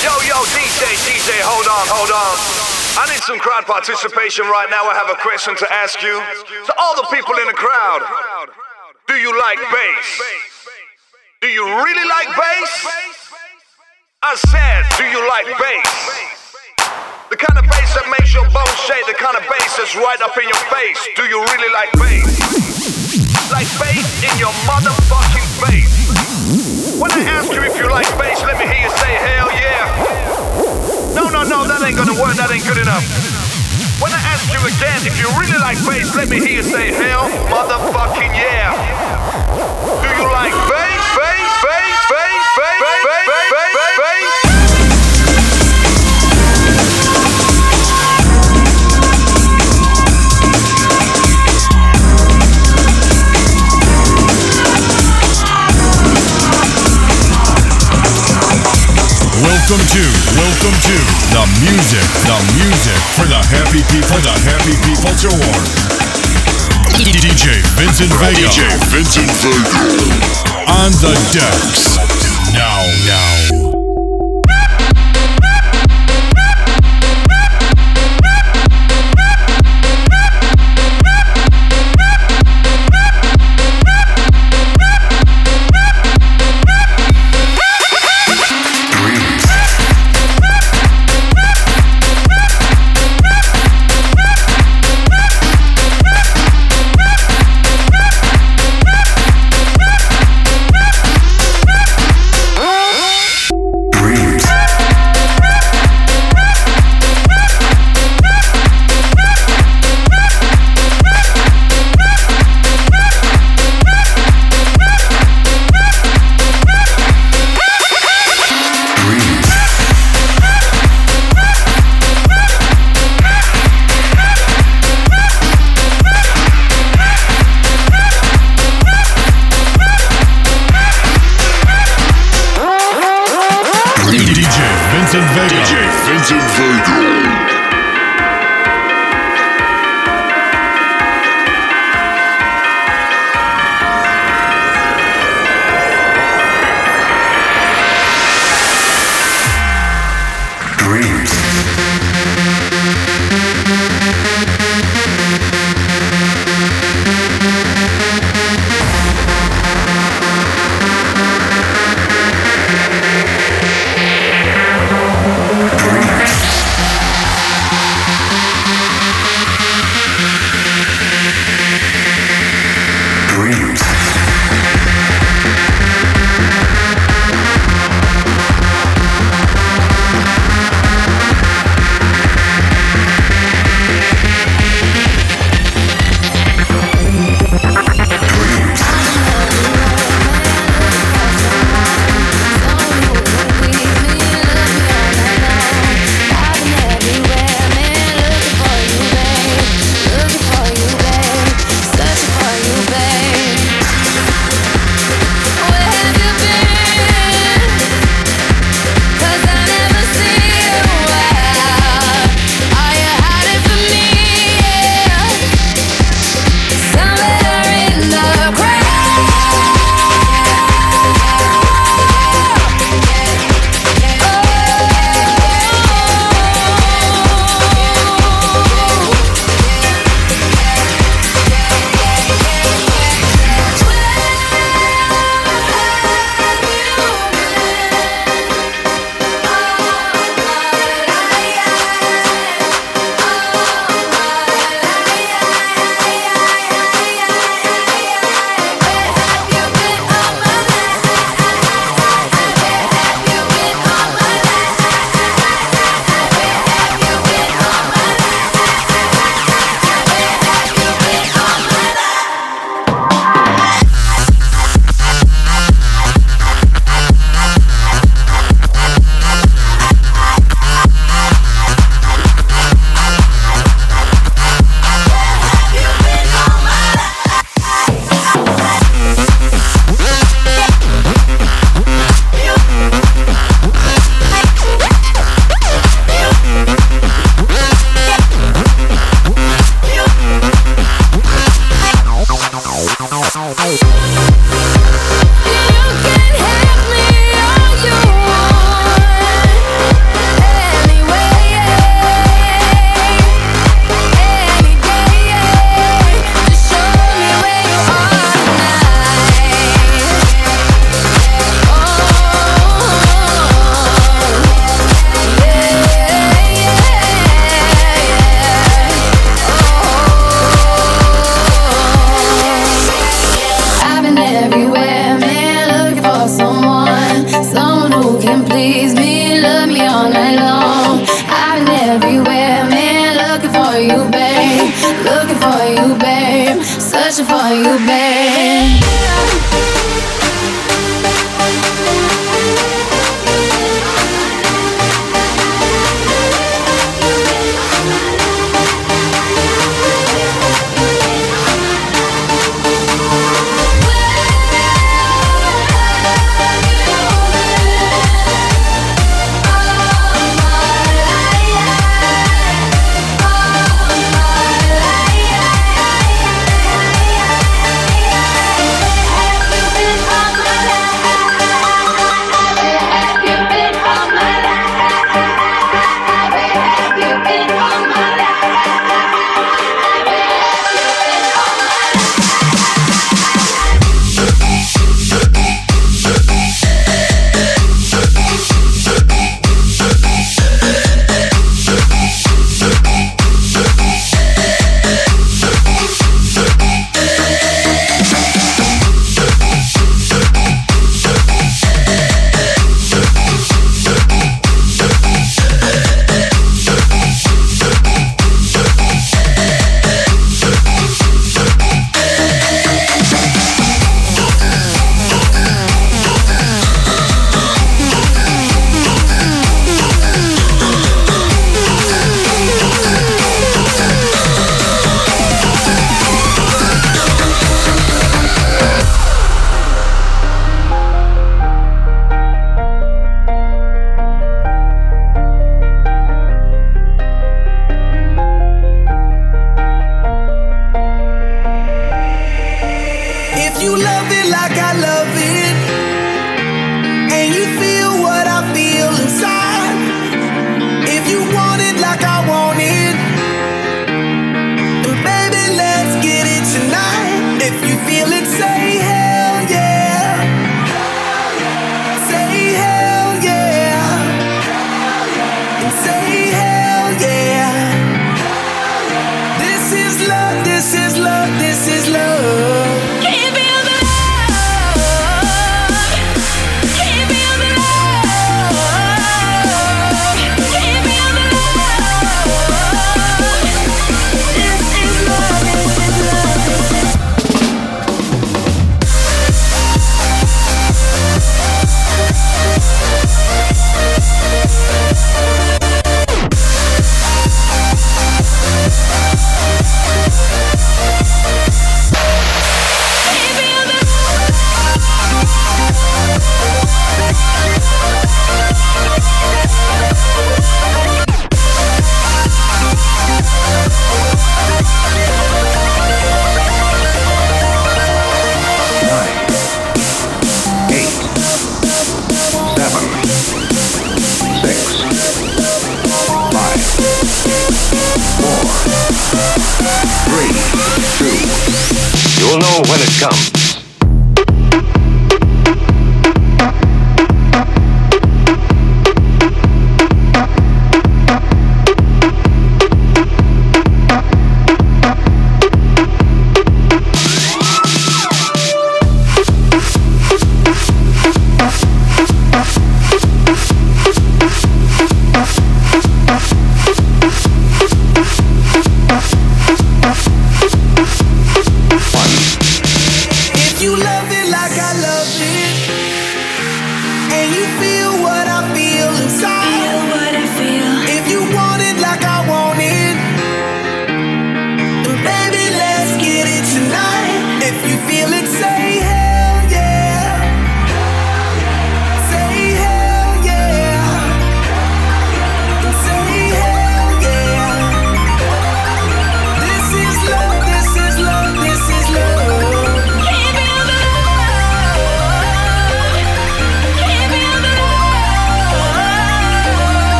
Yo, yo, DJ, DJ, hold on, hold on. I need some crowd participation right now. I have a question to ask you. To all the people in the crowd, do you like bass? Do you really like bass? I said, do you like bass? The kind of bass that makes your bones shake, the kind of bass that's right up in your face. Do you really like bass? Like bass in your motherfucking face. When I ask you if you like bass, let me hear you say hell yeah. No, no, no, that ain't gonna work, that ain't good enough. When I ask you again if you really like bass, let me hear you say hell motherfucking yeah. Do you like bass, bass, bass, bass, bass, bass, bass, bass, bass, Welcome to, welcome to the music, the music for the happy people, for the happy people to warm. DJ Vincent Vega. DJ Vincent Vega. On the decks. Now, now.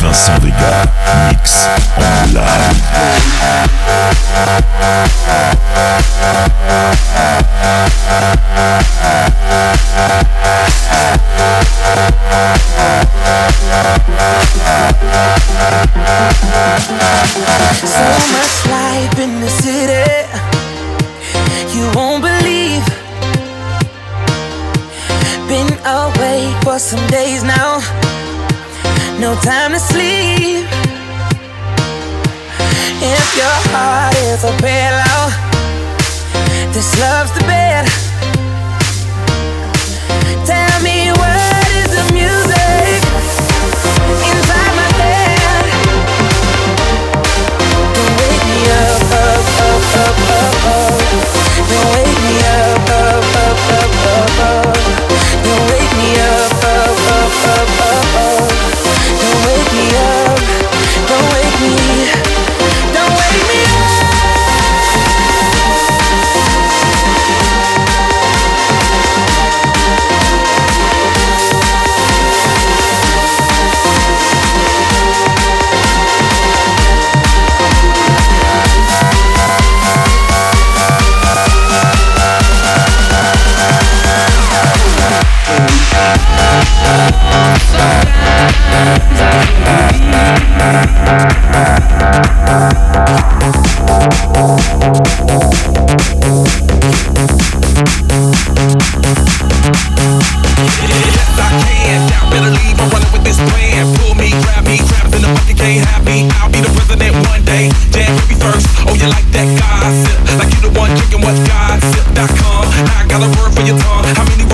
Vincent Vega, mix. So much life in the city some days now, no time to sleep. If your heart is a pillow, this love's the best. that gossip. Like you the one drinking what gossip.com. Now I got a word for your tongue. How many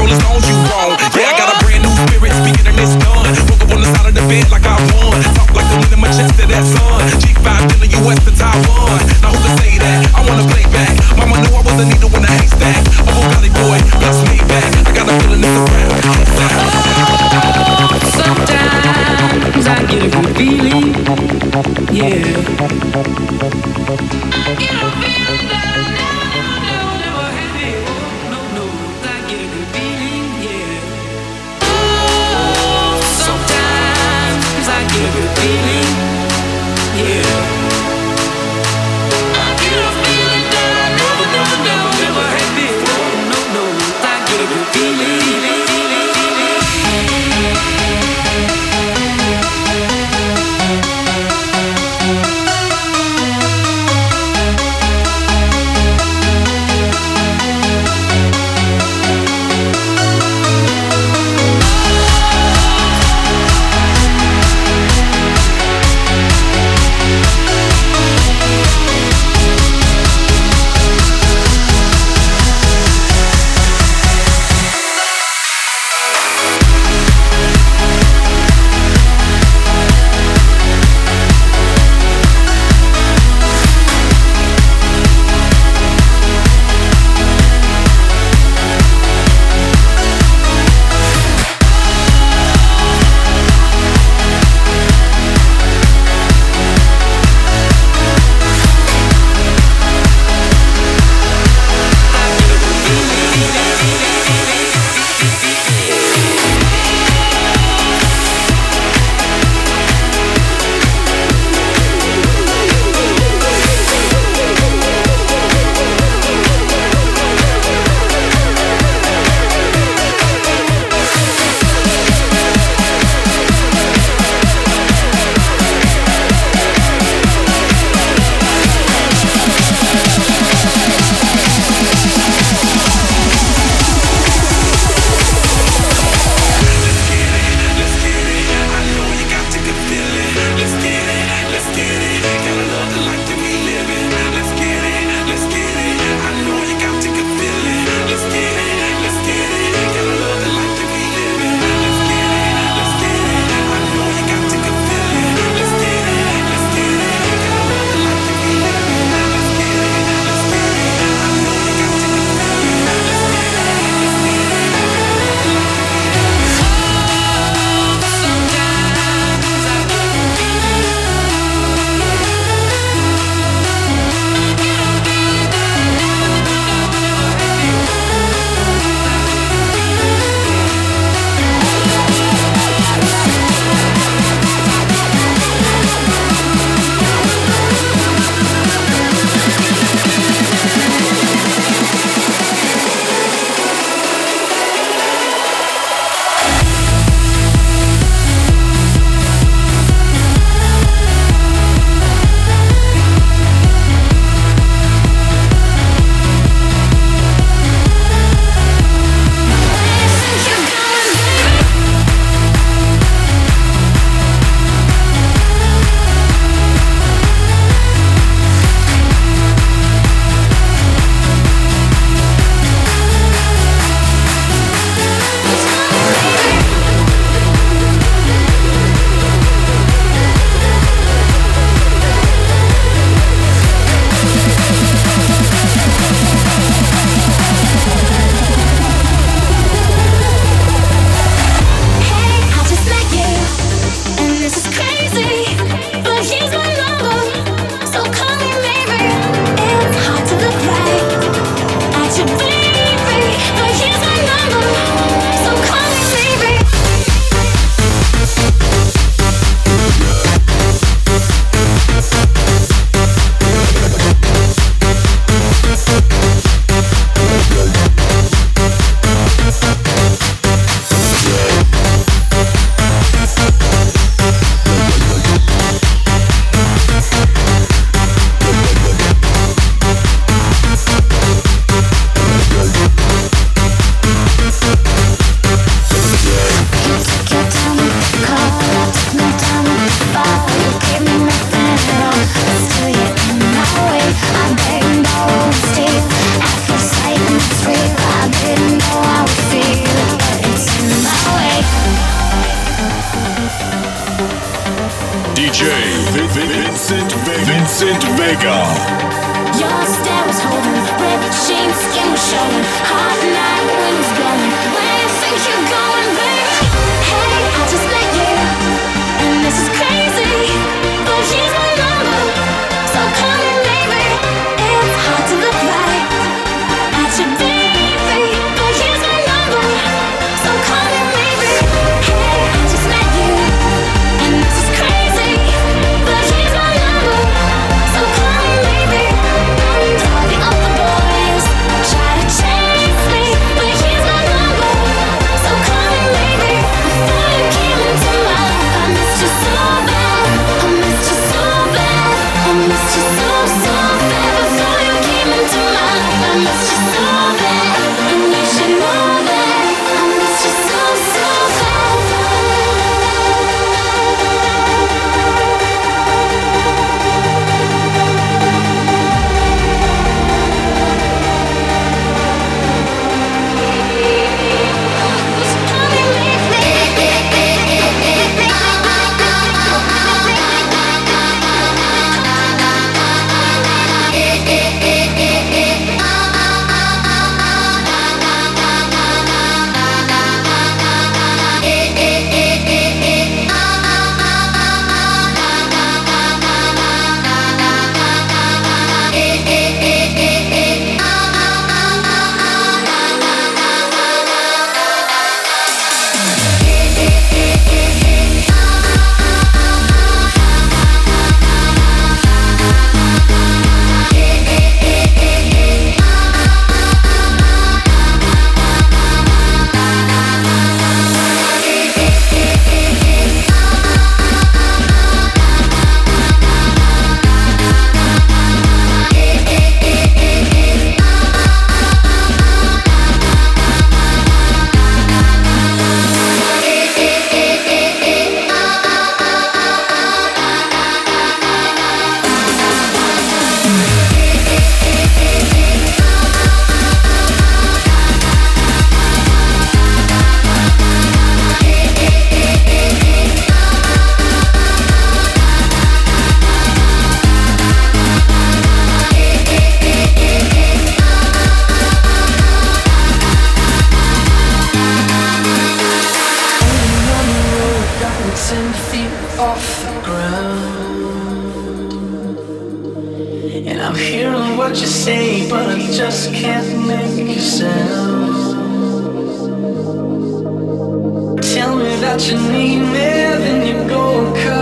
thousand feet off the ground. And I'm hearing what you say, but I just can't make a sound. Tell me that you need me, then you go and cut.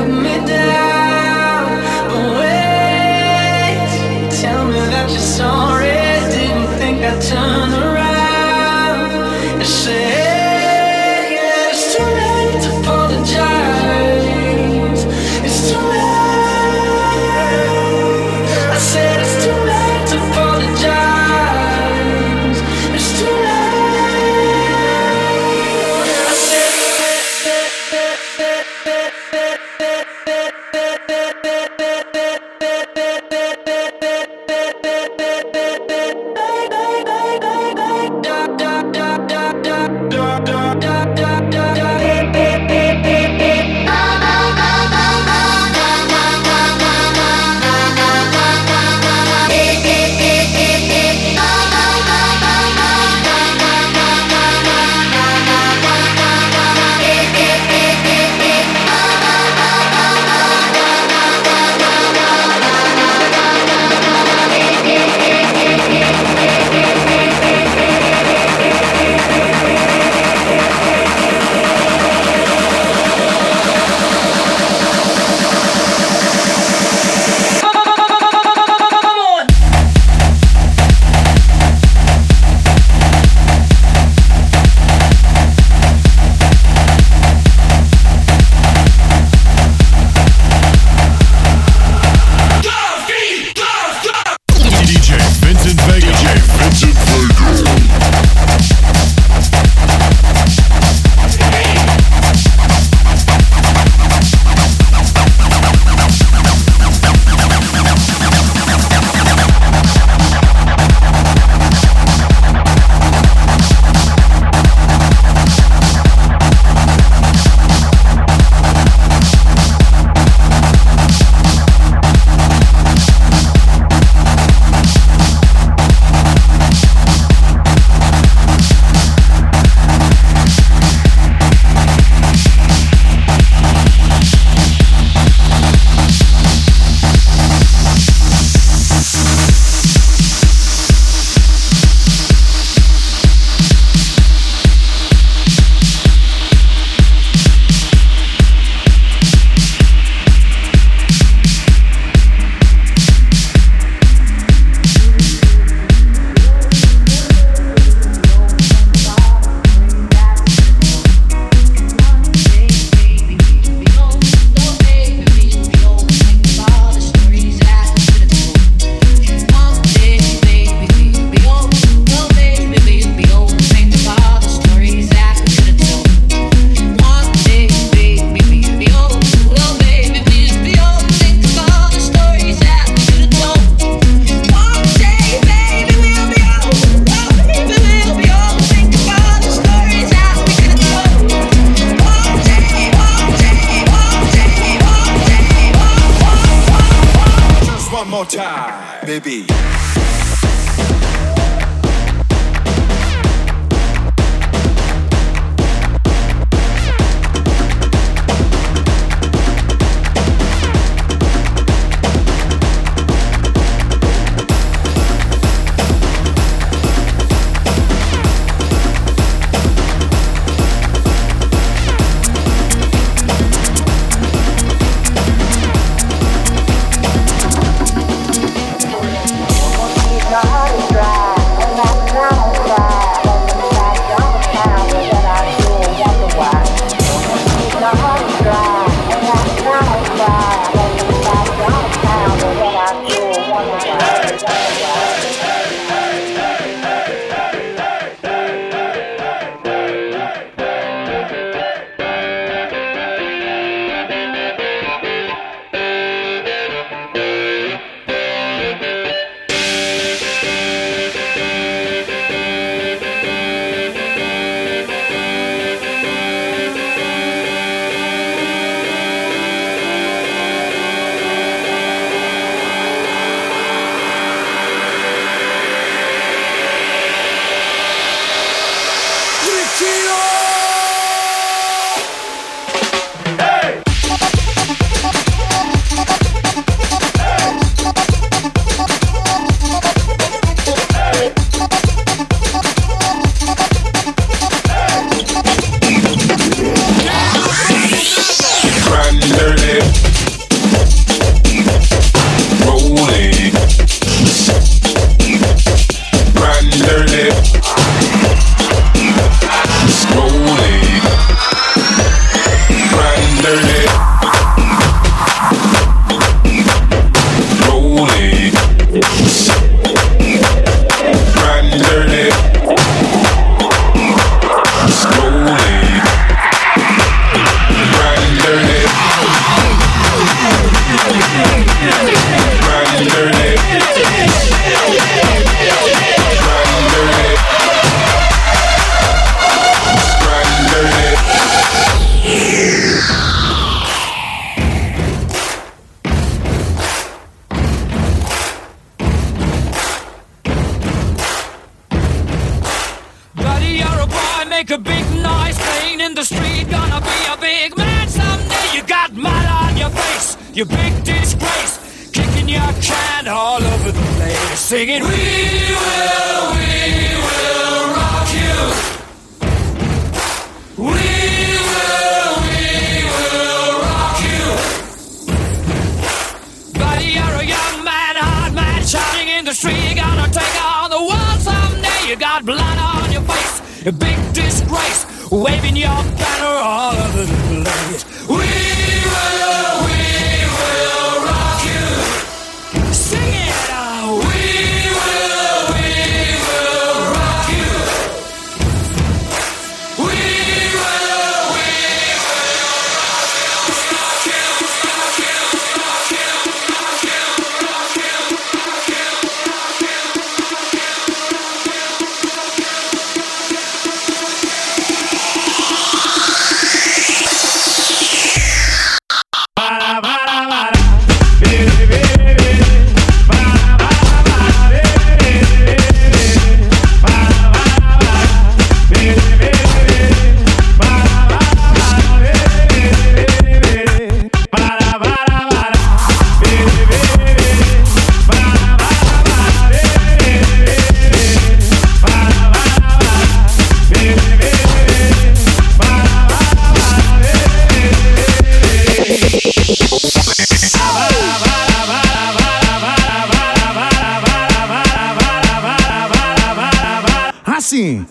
assim.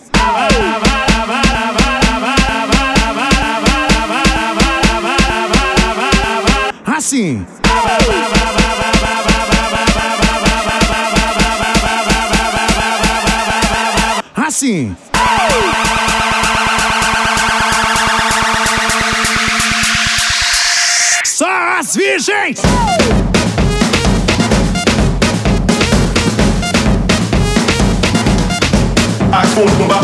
Assim. Assim. Só as virgens! macumba.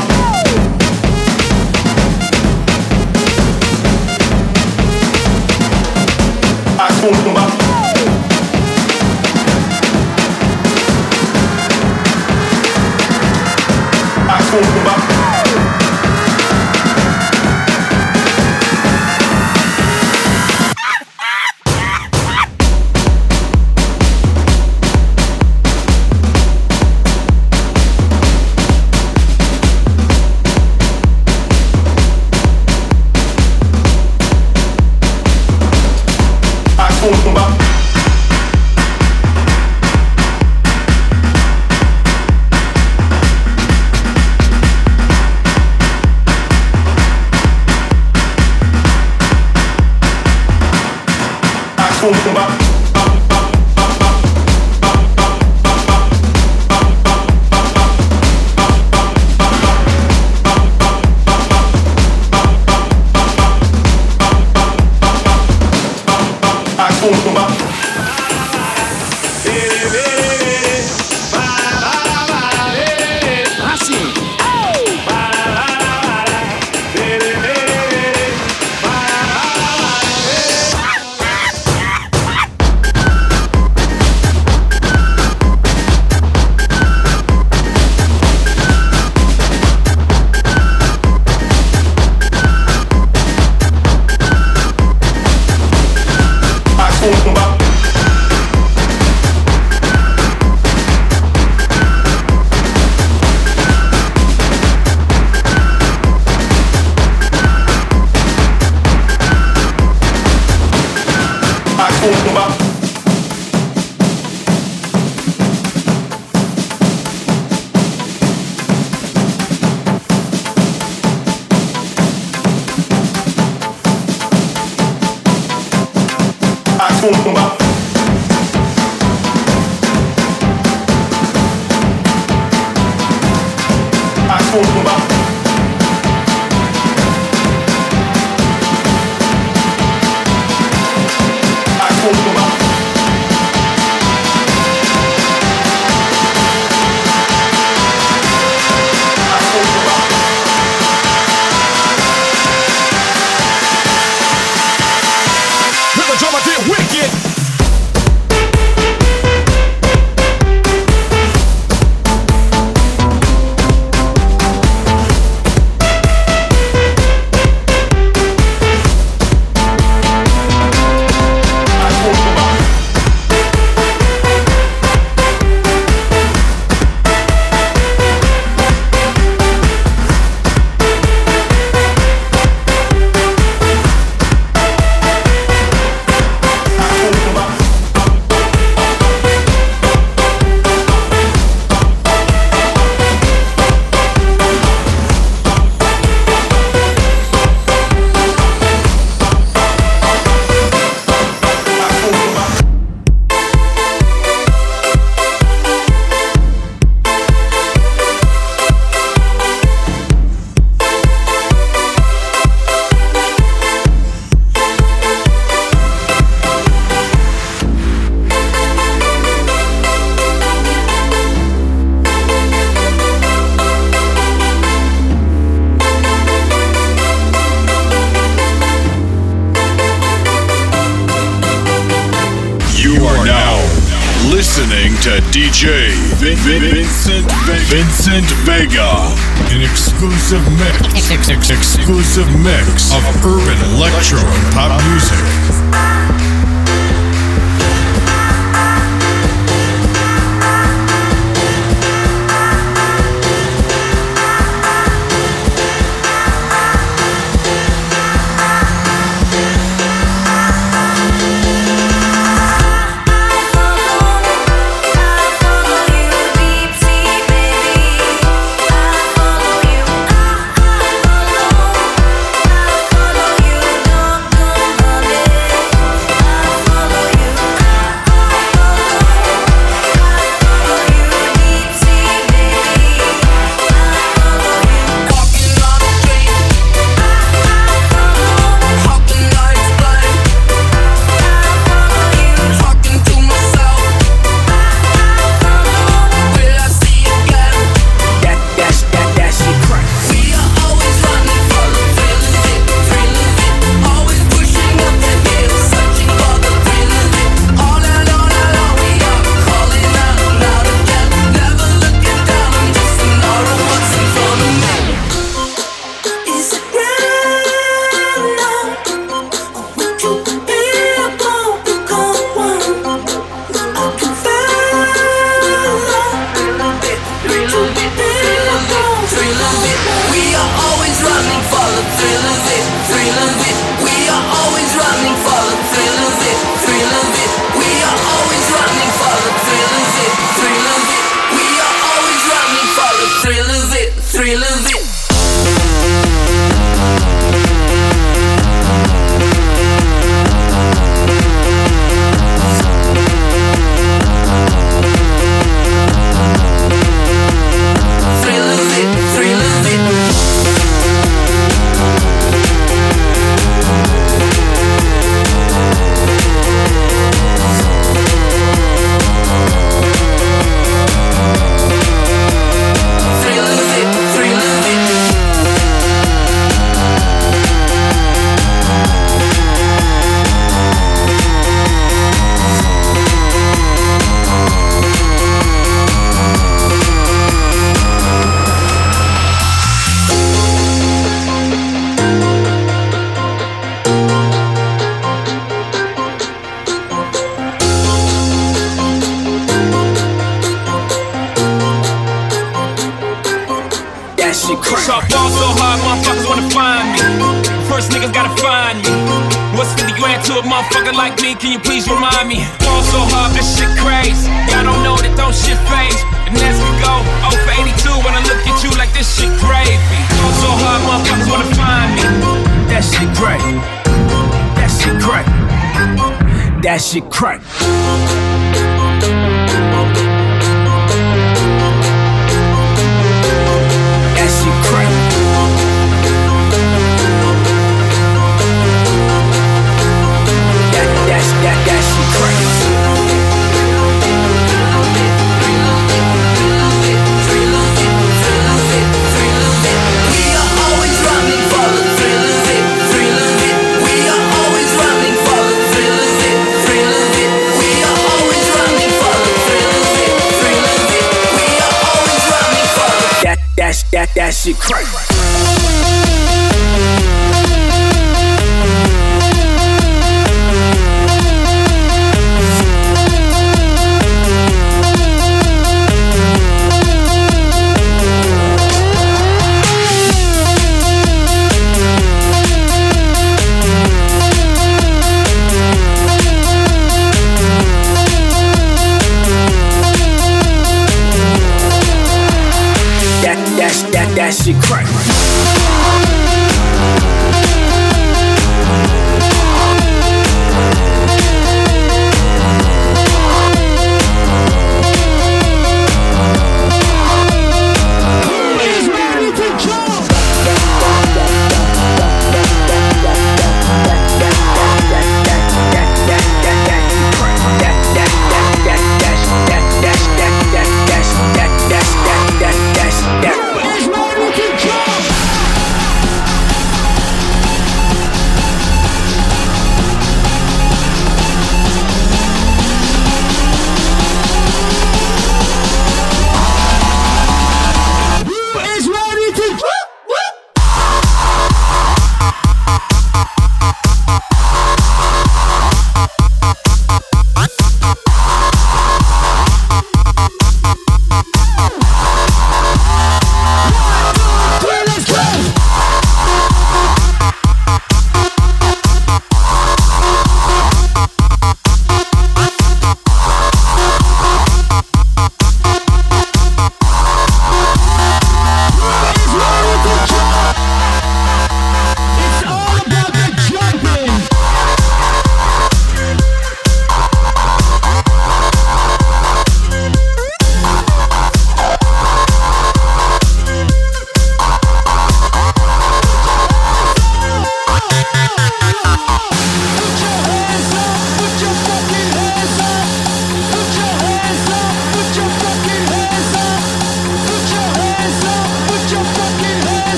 Macumba. exclusive mix, exclusive mix of urban electro and pop music.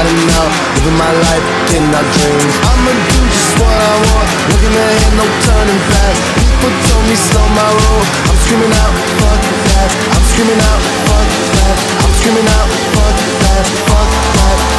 body now, living my life in my dreams. I'ma do just what I want, looking ahead, no turning back. People told me slow my roll, I'm screaming out, fuck that. I'm screaming out, fuck that. I'm screaming out, fuck that, fuck that.